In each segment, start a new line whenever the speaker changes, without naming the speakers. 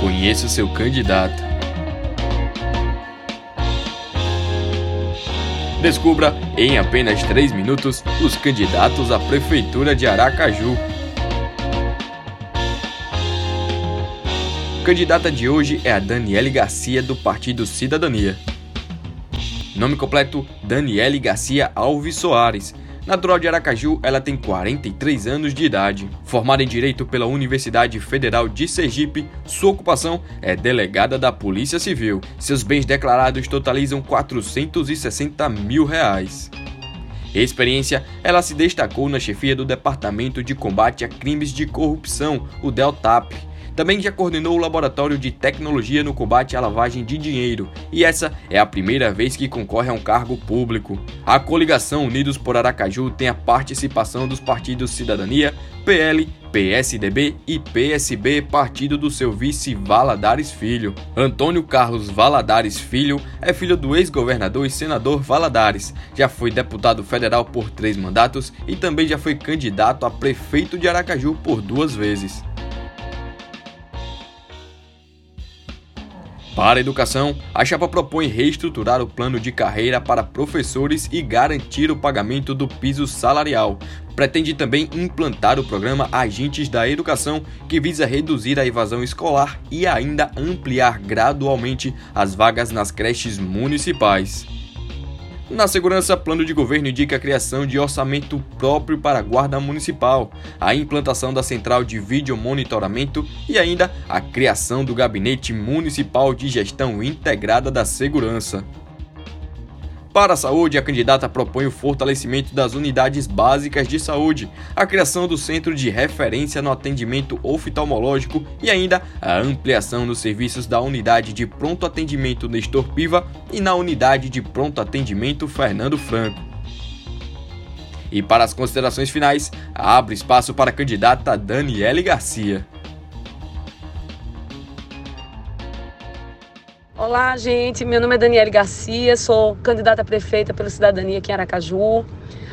Conheça o seu candidato. Descubra em apenas 3 minutos os candidatos à Prefeitura de Aracaju. A candidata de hoje é a Daniele Garcia, do Partido Cidadania. Nome completo: Daniele Garcia Alves Soares. Natural de Aracaju, ela tem 43 anos de idade. Formada em Direito pela Universidade Federal de Sergipe, sua ocupação é delegada da Polícia Civil. Seus bens declarados totalizam 460 mil reais. Experiência, ela se destacou na chefia do Departamento de Combate a Crimes de Corrupção, o DELTAP, também já coordenou o Laboratório de Tecnologia no Combate à Lavagem de Dinheiro, e essa é a primeira vez que concorre a um cargo público. A coligação Unidos por Aracaju tem a participação dos partidos Cidadania, PL, PSDB e PSB, partido do seu vice Valadares Filho. Antônio Carlos Valadares Filho é filho do ex-governador e senador Valadares. Já foi deputado federal por três mandatos e também já foi candidato a prefeito de Aracaju por duas vezes. Para a educação, a chapa propõe reestruturar o plano de carreira para professores e garantir o pagamento do piso salarial. Pretende também implantar o programa Agentes da Educação, que visa reduzir a evasão escolar e ainda ampliar gradualmente as vagas nas creches municipais. Na segurança, plano de governo indica a criação de orçamento próprio para a Guarda Municipal, a implantação da central de vídeo monitoramento e ainda a criação do Gabinete Municipal de Gestão Integrada da Segurança. Para a saúde, a candidata propõe o fortalecimento das unidades básicas de saúde, a criação do centro de referência no atendimento oftalmológico e ainda a ampliação dos serviços da unidade de pronto atendimento Nestor Piva e na unidade de pronto atendimento Fernando Franco. E para as considerações finais, abre espaço para a candidata Daniele Garcia.
Olá, gente. Meu nome é Daniele Garcia, sou candidata a prefeita pela Cidadania aqui em Aracaju.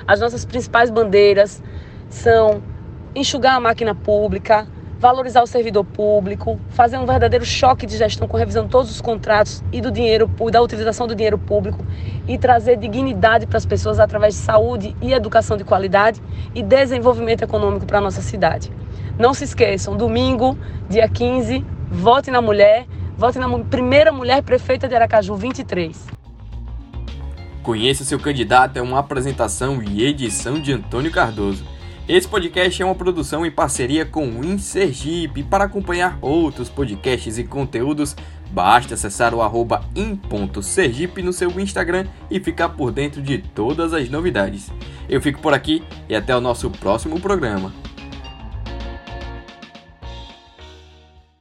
As nossas principais bandeiras são enxugar a máquina pública, valorizar o servidor público, fazer um verdadeiro choque de gestão com revisão de todos os contratos e do dinheiro da utilização do dinheiro público e trazer dignidade para as pessoas através de saúde e educação de qualidade e desenvolvimento econômico para a nossa cidade. Não se esqueçam, domingo, dia 15, vote na mulher Vote na primeira mulher prefeita de Aracaju 23.
Conheça seu candidato é uma apresentação e edição de Antônio Cardoso. Esse podcast é uma produção em parceria com o InSergipe. Para acompanhar outros podcasts e conteúdos, basta acessar o arroba in.sergipe no seu Instagram e ficar por dentro de todas as novidades. Eu fico por aqui e até o nosso próximo programa.